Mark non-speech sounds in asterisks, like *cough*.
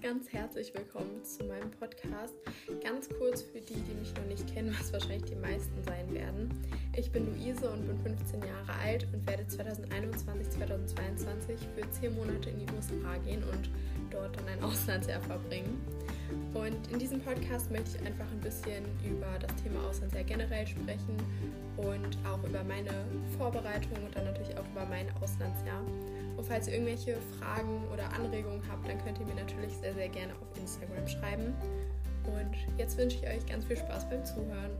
ganz herzlich willkommen zu meinem Podcast. Ganz kurz für die, die mich noch nicht kennen, was wahrscheinlich die meisten sein werden. Ich bin Luise und bin 15 Jahre alt und werde 2021, 2022 für 10 Monate in die USA gehen und dort dann ein *laughs* Auslandsjahr verbringen. Und in diesem Podcast möchte ich einfach ein bisschen über das Thema Auslandsjahr generell sprechen und auch über meine Vorbereitung und dann natürlich auch über mein Auslandsjahr. Und falls ihr irgendwelche Fragen oder Anregungen habt, dann könnt ihr mir natürlich sehr, sehr gerne auf Instagram schreiben. Und jetzt wünsche ich euch ganz viel Spaß beim Zuhören.